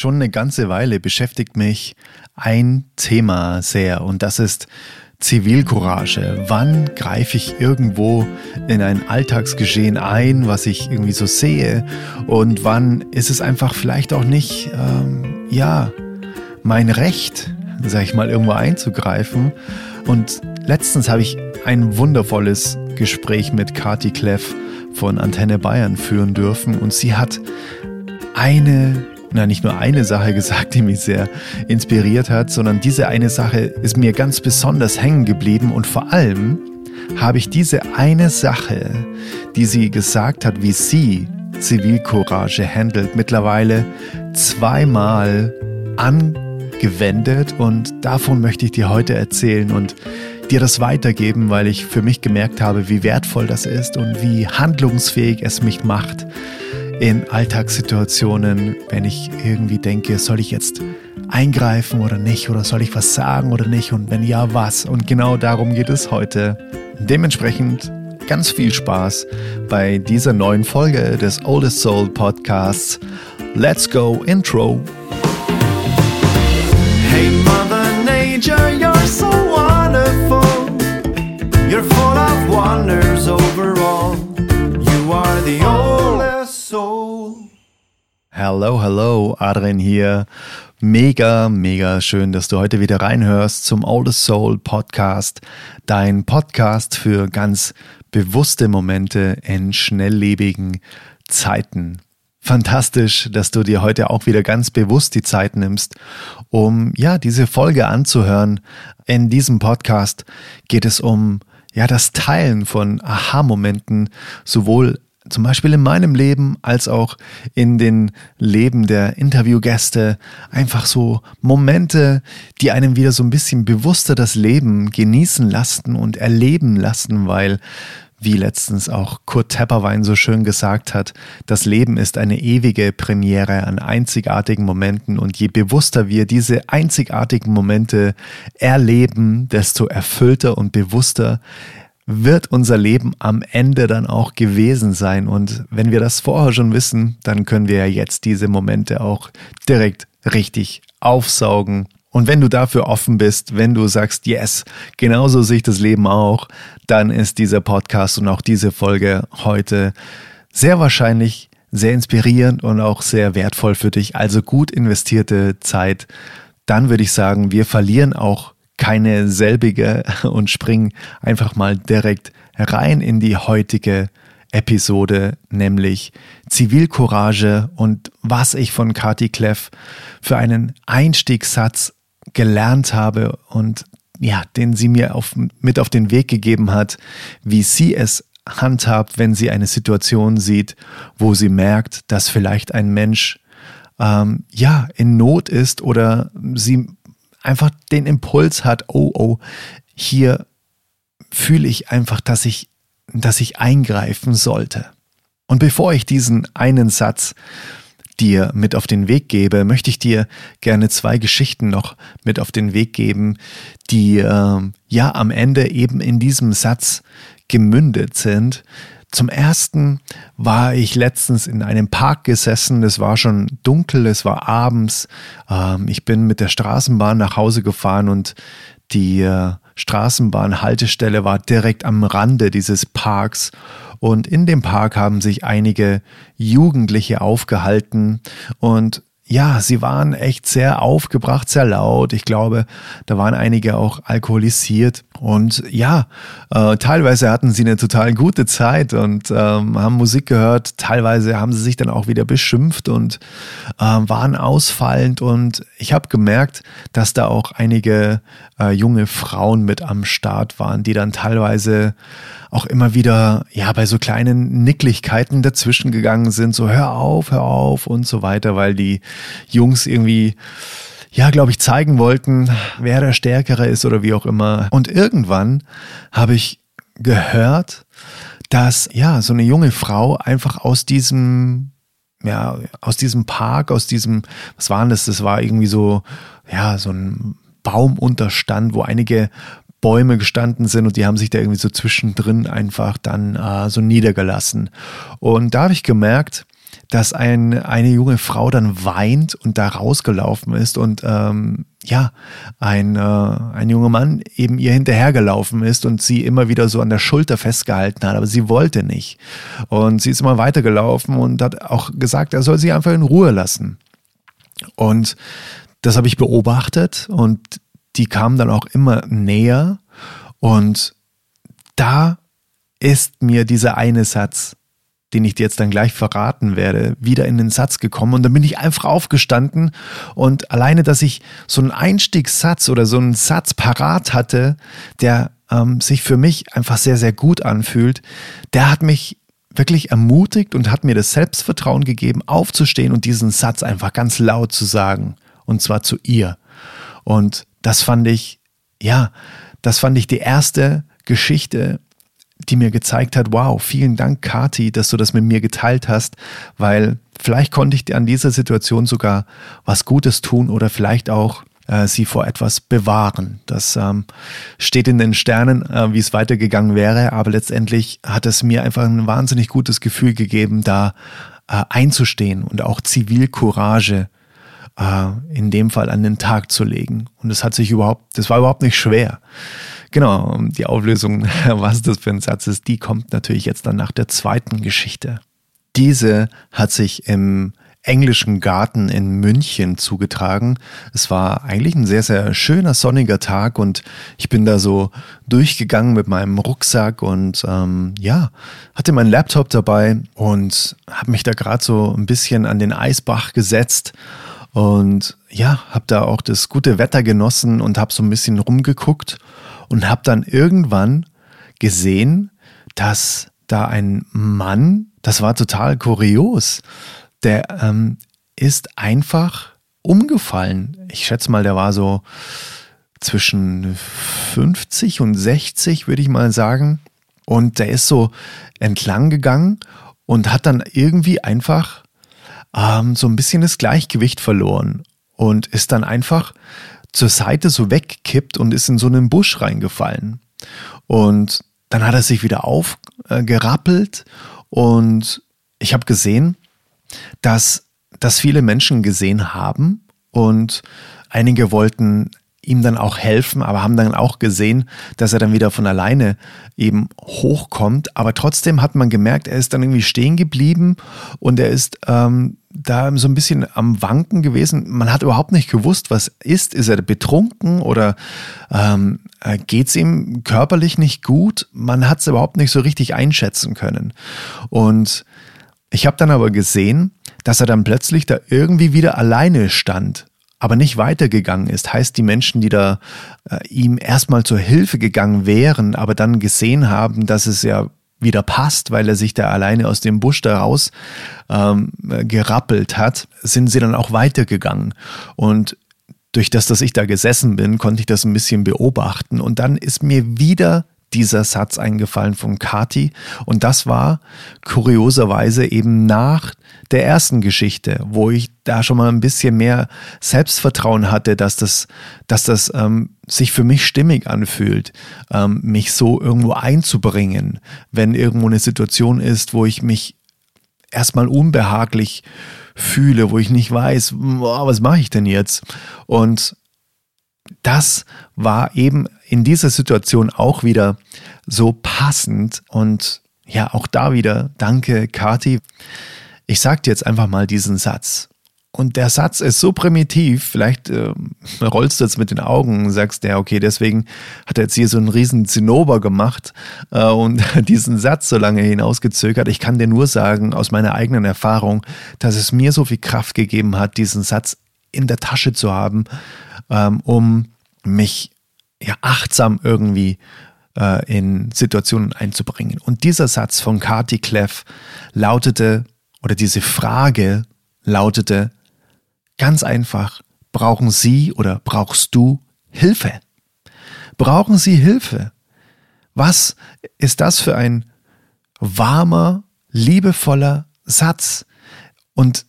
Schon eine ganze Weile beschäftigt mich ein Thema sehr und das ist Zivilcourage. Wann greife ich irgendwo in ein Alltagsgeschehen ein, was ich irgendwie so sehe? Und wann ist es einfach vielleicht auch nicht, ähm, ja, mein Recht, sag ich mal, irgendwo einzugreifen? Und letztens habe ich ein wundervolles Gespräch mit Kati Kleff von Antenne Bayern führen dürfen und sie hat eine na, nicht nur eine Sache gesagt, die mich sehr inspiriert hat, sondern diese eine Sache ist mir ganz besonders hängen geblieben und vor allem habe ich diese eine Sache, die sie gesagt hat, wie sie Zivilcourage handelt, mittlerweile zweimal angewendet und davon möchte ich dir heute erzählen und dir das weitergeben, weil ich für mich gemerkt habe, wie wertvoll das ist und wie handlungsfähig es mich macht in Alltagssituationen, wenn ich irgendwie denke, soll ich jetzt eingreifen oder nicht oder soll ich was sagen oder nicht und wenn ja, was. Und genau darum geht es heute. Dementsprechend ganz viel Spaß bei dieser neuen Folge des Oldest Soul Podcasts. Let's go Intro. Hey Mother Nature, you're so wonderful. You're full of wonders overall. You are the soul. Hello, hello, Adrian hier. Mega, mega schön, dass du heute wieder reinhörst zum Oldest Soul Podcast, dein Podcast für ganz bewusste Momente in schnelllebigen Zeiten. Fantastisch, dass du dir heute auch wieder ganz bewusst die Zeit nimmst, um ja diese Folge anzuhören. In diesem Podcast geht es um ja das Teilen von Aha-Momenten, sowohl zum Beispiel in meinem Leben als auch in den Leben der Interviewgäste einfach so Momente, die einem wieder so ein bisschen bewusster das Leben genießen lassen und erleben lassen, weil wie letztens auch Kurt Tepperwein so schön gesagt hat, das Leben ist eine ewige Premiere an einzigartigen Momenten und je bewusster wir diese einzigartigen Momente erleben, desto erfüllter und bewusster wird unser Leben am Ende dann auch gewesen sein. Und wenn wir das vorher schon wissen, dann können wir ja jetzt diese Momente auch direkt richtig aufsaugen. Und wenn du dafür offen bist, wenn du sagst, yes, genauso sehe ich das Leben auch, dann ist dieser Podcast und auch diese Folge heute sehr wahrscheinlich sehr inspirierend und auch sehr wertvoll für dich. Also gut investierte Zeit. Dann würde ich sagen, wir verlieren auch keine selbige und springen einfach mal direkt rein in die heutige Episode, nämlich Zivilcourage und was ich von Kati Kleff für einen Einstiegssatz gelernt habe und ja, den sie mir auf, mit auf den Weg gegeben hat, wie sie es handhabt, wenn sie eine Situation sieht, wo sie merkt, dass vielleicht ein Mensch ähm, ja in Not ist oder sie einfach den Impuls hat, oh, oh, hier fühle ich einfach, dass ich, dass ich eingreifen sollte. Und bevor ich diesen einen Satz dir mit auf den Weg gebe, möchte ich dir gerne zwei Geschichten noch mit auf den Weg geben, die äh, ja am Ende eben in diesem Satz gemündet sind, zum ersten war ich letztens in einem Park gesessen. Es war schon dunkel, es war abends. Ähm, ich bin mit der Straßenbahn nach Hause gefahren und die äh, Straßenbahnhaltestelle war direkt am Rande dieses Parks. Und in dem Park haben sich einige Jugendliche aufgehalten und ja, sie waren echt sehr aufgebracht, sehr laut. Ich glaube, da waren einige auch alkoholisiert. Und ja, äh, teilweise hatten sie eine total gute Zeit und ähm, haben Musik gehört. Teilweise haben sie sich dann auch wieder beschimpft und äh, waren ausfallend. Und ich habe gemerkt, dass da auch einige äh, junge Frauen mit am Start waren, die dann teilweise auch immer wieder, ja, bei so kleinen Nicklichkeiten dazwischen gegangen sind, so hör auf, hör auf und so weiter, weil die Jungs irgendwie, ja, glaube ich, zeigen wollten, wer der Stärkere ist oder wie auch immer. Und irgendwann habe ich gehört, dass, ja, so eine junge Frau einfach aus diesem ja, aus diesem Park, aus diesem, was war denn das? Das war irgendwie so, ja, so ein Baumunterstand, wo einige Bäume gestanden sind und die haben sich da irgendwie so zwischendrin einfach dann äh, so niedergelassen. Und da habe ich gemerkt, dass ein, eine junge Frau dann weint und da rausgelaufen ist und ähm, ja, ein, äh, ein junger Mann eben ihr hinterhergelaufen ist und sie immer wieder so an der Schulter festgehalten hat, aber sie wollte nicht. Und sie ist immer weitergelaufen und hat auch gesagt, er soll sie einfach in Ruhe lassen. Und das habe ich beobachtet und die kamen dann auch immer näher. Und da ist mir dieser eine Satz den ich dir jetzt dann gleich verraten werde, wieder in den Satz gekommen. Und dann bin ich einfach aufgestanden. Und alleine, dass ich so einen Einstiegssatz oder so einen Satz parat hatte, der ähm, sich für mich einfach sehr, sehr gut anfühlt, der hat mich wirklich ermutigt und hat mir das Selbstvertrauen gegeben, aufzustehen und diesen Satz einfach ganz laut zu sagen. Und zwar zu ihr. Und das fand ich, ja, das fand ich die erste Geschichte die mir gezeigt hat, wow, vielen Dank, Kati, dass du das mit mir geteilt hast, weil vielleicht konnte ich dir an dieser Situation sogar was Gutes tun oder vielleicht auch äh, sie vor etwas bewahren. Das ähm, steht in den Sternen, äh, wie es weitergegangen wäre, aber letztendlich hat es mir einfach ein wahnsinnig gutes Gefühl gegeben, da äh, einzustehen und auch Zivilcourage äh, in dem Fall an den Tag zu legen. Und es hat sich überhaupt, das war überhaupt nicht schwer. Genau, die Auflösung, was das für ein Satz ist, die kommt natürlich jetzt dann nach der zweiten Geschichte. Diese hat sich im englischen Garten in München zugetragen. Es war eigentlich ein sehr, sehr schöner sonniger Tag und ich bin da so durchgegangen mit meinem Rucksack und ähm, ja, hatte meinen Laptop dabei und habe mich da gerade so ein bisschen an den Eisbach gesetzt und ja, habe da auch das gute Wetter genossen und habe so ein bisschen rumgeguckt und habe dann irgendwann gesehen, dass da ein Mann, das war total kurios, der ähm, ist einfach umgefallen. Ich schätze mal, der war so zwischen 50 und 60, würde ich mal sagen. Und der ist so entlang gegangen und hat dann irgendwie einfach ähm, so ein bisschen das Gleichgewicht verloren und ist dann einfach zur Seite so weggekippt und ist in so einen Busch reingefallen. Und dann hat er sich wieder aufgerappelt und ich habe gesehen, dass das viele Menschen gesehen haben und einige wollten ihm dann auch helfen, aber haben dann auch gesehen, dass er dann wieder von alleine eben hochkommt. Aber trotzdem hat man gemerkt, er ist dann irgendwie stehen geblieben und er ist ähm, da so ein bisschen am Wanken gewesen. Man hat überhaupt nicht gewusst, was ist. Ist er betrunken oder ähm, äh, geht es ihm körperlich nicht gut? Man hat es überhaupt nicht so richtig einschätzen können. Und ich habe dann aber gesehen, dass er dann plötzlich da irgendwie wieder alleine stand aber nicht weitergegangen ist. Heißt, die Menschen, die da äh, ihm erstmal zur Hilfe gegangen wären, aber dann gesehen haben, dass es ja wieder passt, weil er sich da alleine aus dem Busch da raus ähm, gerappelt hat, sind sie dann auch weitergegangen. Und durch das, dass ich da gesessen bin, konnte ich das ein bisschen beobachten. Und dann ist mir wieder dieser Satz eingefallen von Kati. Und das war kurioserweise eben nach der ersten Geschichte, wo ich da schon mal ein bisschen mehr Selbstvertrauen hatte, dass das, dass das ähm, sich für mich stimmig anfühlt, ähm, mich so irgendwo einzubringen, wenn irgendwo eine Situation ist, wo ich mich erstmal unbehaglich fühle, wo ich nicht weiß, boah, was mache ich denn jetzt? Und das war eben in dieser Situation auch wieder so passend und ja, auch da wieder danke, Kati. Ich sag dir jetzt einfach mal diesen Satz. Und der Satz ist so primitiv, vielleicht äh, rollst du jetzt mit den Augen und sagst, ja, okay, deswegen hat er jetzt hier so einen riesen Zinnober gemacht äh, und diesen Satz so lange hinausgezögert. Ich kann dir nur sagen, aus meiner eigenen Erfahrung, dass es mir so viel Kraft gegeben hat, diesen Satz in der Tasche zu haben, ähm, um mich ja achtsam irgendwie äh, in Situationen einzubringen. Und dieser Satz von Kati Kleff lautete, oder diese Frage lautete ganz einfach, brauchen Sie oder brauchst du Hilfe? Brauchen Sie Hilfe? Was ist das für ein warmer, liebevoller Satz? Und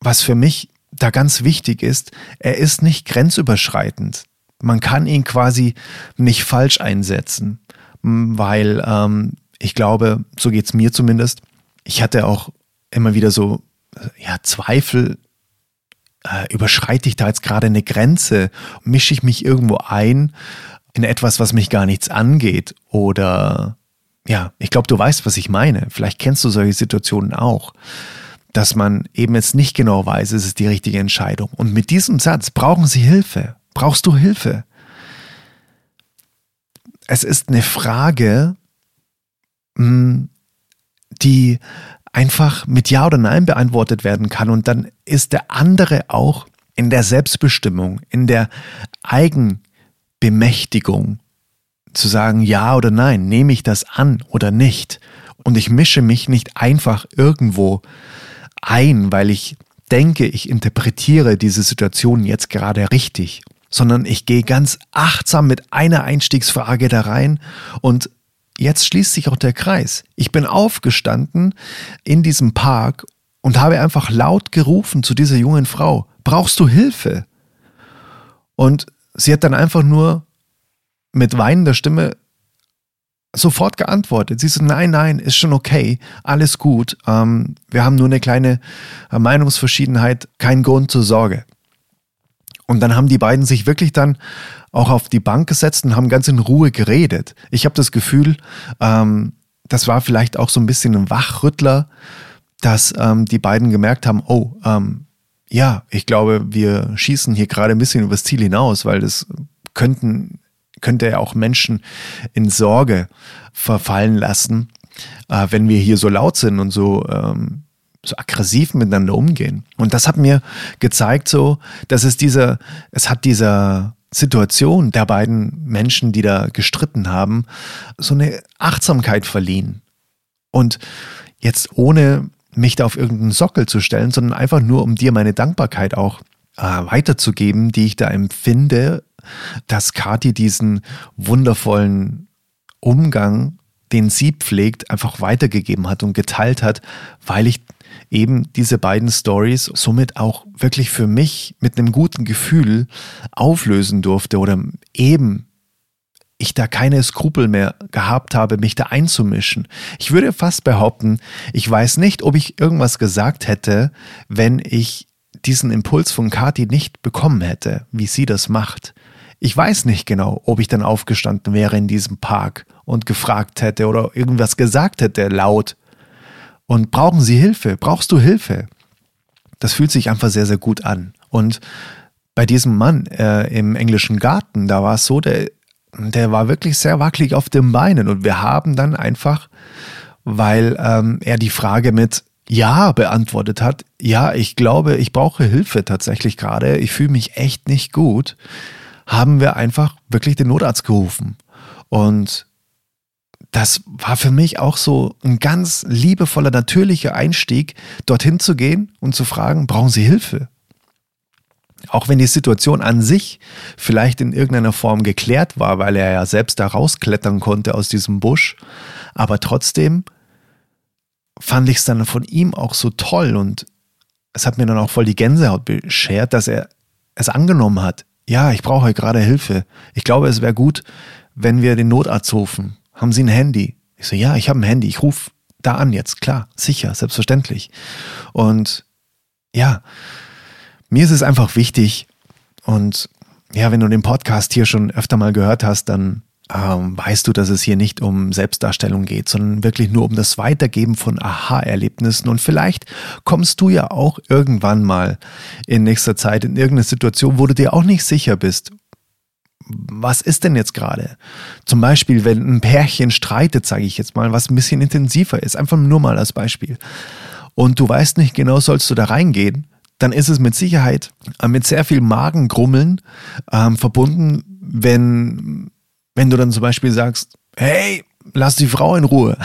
was für mich da ganz wichtig ist, er ist nicht grenzüberschreitend. Man kann ihn quasi nicht falsch einsetzen, weil ähm, ich glaube, so geht's mir zumindest. Ich hatte auch immer wieder so, ja, Zweifel, äh, überschreite ich da jetzt gerade eine Grenze? Mische ich mich irgendwo ein in etwas, was mich gar nichts angeht? Oder ja, ich glaube, du weißt, was ich meine. Vielleicht kennst du solche Situationen auch, dass man eben jetzt nicht genau weiß, ist es die richtige Entscheidung. Und mit diesem Satz brauchen sie Hilfe. Brauchst du Hilfe? Es ist eine Frage, hm, die einfach mit Ja oder Nein beantwortet werden kann. Und dann ist der andere auch in der Selbstbestimmung, in der Eigenbemächtigung zu sagen Ja oder Nein, nehme ich das an oder nicht. Und ich mische mich nicht einfach irgendwo ein, weil ich denke, ich interpretiere diese Situation jetzt gerade richtig, sondern ich gehe ganz achtsam mit einer Einstiegsfrage da rein und jetzt schließt sich auch der Kreis. Ich bin aufgestanden in diesem Park und habe einfach laut gerufen zu dieser jungen Frau, brauchst du Hilfe? Und sie hat dann einfach nur mit weinender Stimme sofort geantwortet. Sie so, nein, nein, ist schon okay, alles gut. Ähm, wir haben nur eine kleine äh, Meinungsverschiedenheit, kein Grund zur Sorge. Und dann haben die beiden sich wirklich dann auch auf die Bank gesetzt und haben ganz in Ruhe geredet. Ich habe das Gefühl, ähm, das war vielleicht auch so ein bisschen ein Wachrüttler, dass ähm, die beiden gemerkt haben, oh, ähm, ja, ich glaube, wir schießen hier gerade ein bisschen übers Ziel hinaus, weil das könnten, könnte ja auch Menschen in Sorge verfallen lassen, äh, wenn wir hier so laut sind und so ähm, so aggressiv miteinander umgehen. Und das hat mir gezeigt, so, dass es dieser, es hat dieser Situation der beiden Menschen, die da gestritten haben, so eine Achtsamkeit verliehen. Und jetzt ohne mich da auf irgendeinen Sockel zu stellen, sondern einfach nur, um dir meine Dankbarkeit auch äh, weiterzugeben, die ich da empfinde, dass Kathi diesen wundervollen Umgang, den sie pflegt, einfach weitergegeben hat und geteilt hat, weil ich eben diese beiden Stories somit auch wirklich für mich mit einem guten Gefühl auflösen durfte oder eben ich da keine Skrupel mehr gehabt habe, mich da einzumischen. Ich würde fast behaupten, ich weiß nicht, ob ich irgendwas gesagt hätte, wenn ich diesen Impuls von Kati nicht bekommen hätte, wie sie das macht. Ich weiß nicht genau, ob ich dann aufgestanden wäre in diesem Park und gefragt hätte oder irgendwas gesagt hätte laut und brauchen Sie Hilfe? Brauchst du Hilfe? Das fühlt sich einfach sehr, sehr gut an. Und bei diesem Mann äh, im englischen Garten, da war es so, der, der war wirklich sehr wackelig auf den Beinen. Und wir haben dann einfach, weil ähm, er die Frage mit Ja beantwortet hat, ja, ich glaube, ich brauche Hilfe tatsächlich gerade, ich fühle mich echt nicht gut, haben wir einfach wirklich den Notarzt gerufen. Und das war für mich auch so ein ganz liebevoller, natürlicher Einstieg, dorthin zu gehen und zu fragen, brauchen Sie Hilfe? Auch wenn die Situation an sich vielleicht in irgendeiner Form geklärt war, weil er ja selbst da rausklettern konnte aus diesem Busch, aber trotzdem fand ich es dann von ihm auch so toll und es hat mir dann auch voll die Gänsehaut beschert, dass er es angenommen hat. Ja, ich brauche gerade Hilfe. Ich glaube, es wäre gut, wenn wir den Notarzt rufen. Haben Sie ein Handy? Ich so, ja, ich habe ein Handy. Ich rufe da an jetzt. Klar, sicher, selbstverständlich. Und ja, mir ist es einfach wichtig. Und ja, wenn du den Podcast hier schon öfter mal gehört hast, dann ähm, weißt du, dass es hier nicht um Selbstdarstellung geht, sondern wirklich nur um das Weitergeben von Aha-Erlebnissen. Und vielleicht kommst du ja auch irgendwann mal in nächster Zeit in irgendeine Situation, wo du dir auch nicht sicher bist, was ist denn jetzt gerade? Zum Beispiel, wenn ein Pärchen streitet, sage ich jetzt mal, was ein bisschen intensiver ist, einfach nur mal als Beispiel. Und du weißt nicht genau, sollst du da reingehen, dann ist es mit Sicherheit äh, mit sehr viel Magengrummeln ähm, verbunden, wenn, wenn du dann zum Beispiel sagst, hey, lass die Frau in Ruhe.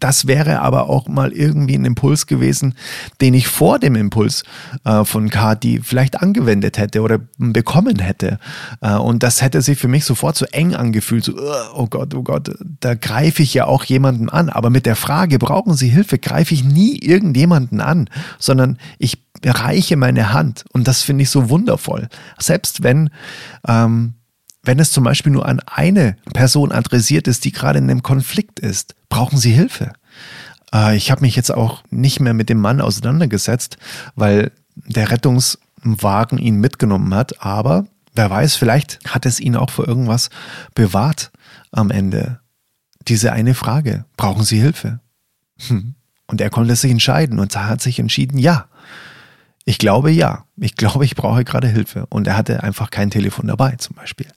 Das wäre aber auch mal irgendwie ein Impuls gewesen, den ich vor dem Impuls äh, von Kati vielleicht angewendet hätte oder bekommen hätte. Äh, und das hätte sich für mich sofort so eng angefühlt, so, oh Gott, oh Gott, da greife ich ja auch jemanden an. Aber mit der Frage, brauchen Sie Hilfe, greife ich nie irgendjemanden an, sondern ich reiche meine Hand. Und das finde ich so wundervoll. Selbst wenn ähm, wenn es zum Beispiel nur an eine Person adressiert ist, die gerade in einem Konflikt ist, brauchen Sie Hilfe. Äh, ich habe mich jetzt auch nicht mehr mit dem Mann auseinandergesetzt, weil der Rettungswagen ihn mitgenommen hat. Aber wer weiß, vielleicht hat es ihn auch vor irgendwas bewahrt am Ende. Diese eine Frage, brauchen Sie Hilfe? Hm. Und er konnte sich entscheiden und hat sich entschieden, ja. Ich glaube ja. Ich glaube, ich brauche gerade Hilfe. Und er hatte einfach kein Telefon dabei zum Beispiel.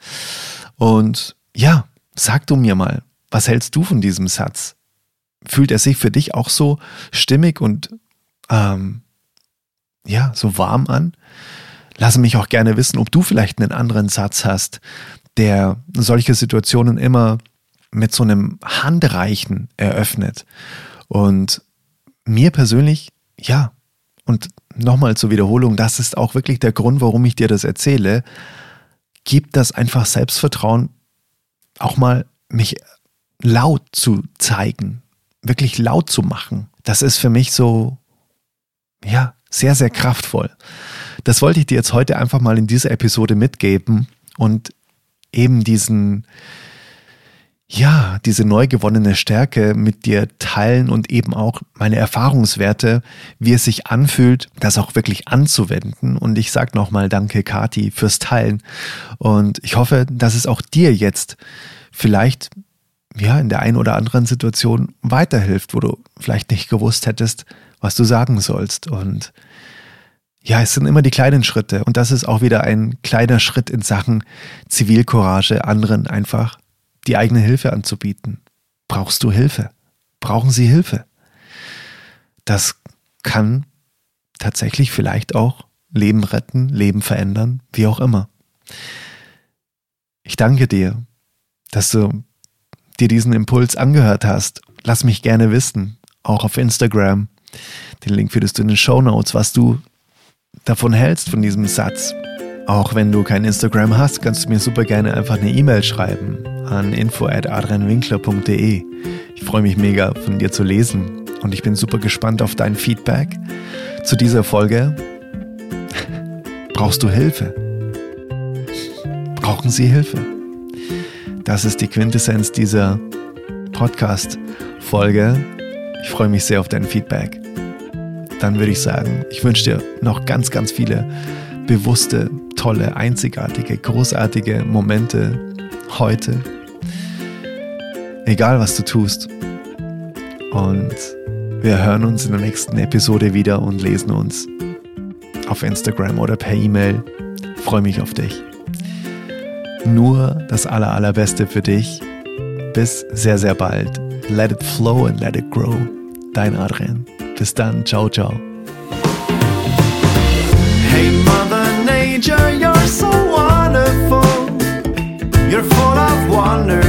Und ja, sag du mir mal, was hältst du von diesem Satz? Fühlt er sich für dich auch so stimmig und ähm, ja, so warm an? Lasse mich auch gerne wissen, ob du vielleicht einen anderen Satz hast, der solche Situationen immer mit so einem Handreichen eröffnet. Und mir persönlich, ja, und nochmal zur Wiederholung, das ist auch wirklich der Grund, warum ich dir das erzähle, gibt das einfach Selbstvertrauen, auch mal mich laut zu zeigen, wirklich laut zu machen. Das ist für mich so, ja, sehr, sehr kraftvoll. Das wollte ich dir jetzt heute einfach mal in dieser Episode mitgeben und eben diesen, ja, diese neu gewonnene Stärke mit dir teilen und eben auch meine Erfahrungswerte, wie es sich anfühlt, das auch wirklich anzuwenden. Und ich sag nochmal Danke, Kati, fürs Teilen. Und ich hoffe, dass es auch dir jetzt vielleicht ja, in der einen oder anderen Situation weiterhilft, wo du vielleicht nicht gewusst hättest, was du sagen sollst. Und ja, es sind immer die kleinen Schritte. Und das ist auch wieder ein kleiner Schritt in Sachen Zivilcourage, anderen einfach die eigene Hilfe anzubieten. Brauchst du Hilfe? Brauchen sie Hilfe? Das kann tatsächlich vielleicht auch Leben retten, Leben verändern, wie auch immer. Ich danke dir, dass du dir diesen Impuls angehört hast. Lass mich gerne wissen, auch auf Instagram. Den Link findest du in den Show Notes, was du davon hältst, von diesem Satz. Auch wenn du kein Instagram hast, kannst du mir super gerne einfach eine E-Mail schreiben an info@adrianwinkler.de. Ich freue mich mega von dir zu lesen und ich bin super gespannt auf dein Feedback zu dieser Folge. Brauchst du Hilfe? Brauchen Sie Hilfe? Das ist die Quintessenz dieser Podcast-Folge. Ich freue mich sehr auf dein Feedback. Dann würde ich sagen, ich wünsche dir noch ganz, ganz viele bewusste tolle, einzigartige, großartige Momente heute. Egal was du tust. Und wir hören uns in der nächsten Episode wieder und lesen uns auf Instagram oder per E-Mail. Freue mich auf dich. Nur das aller, allerbeste für dich. Bis sehr, sehr bald. Let it flow and let it grow. Dein Adrian. Bis dann. Ciao, ciao. Hey, Mother Nature, you're so full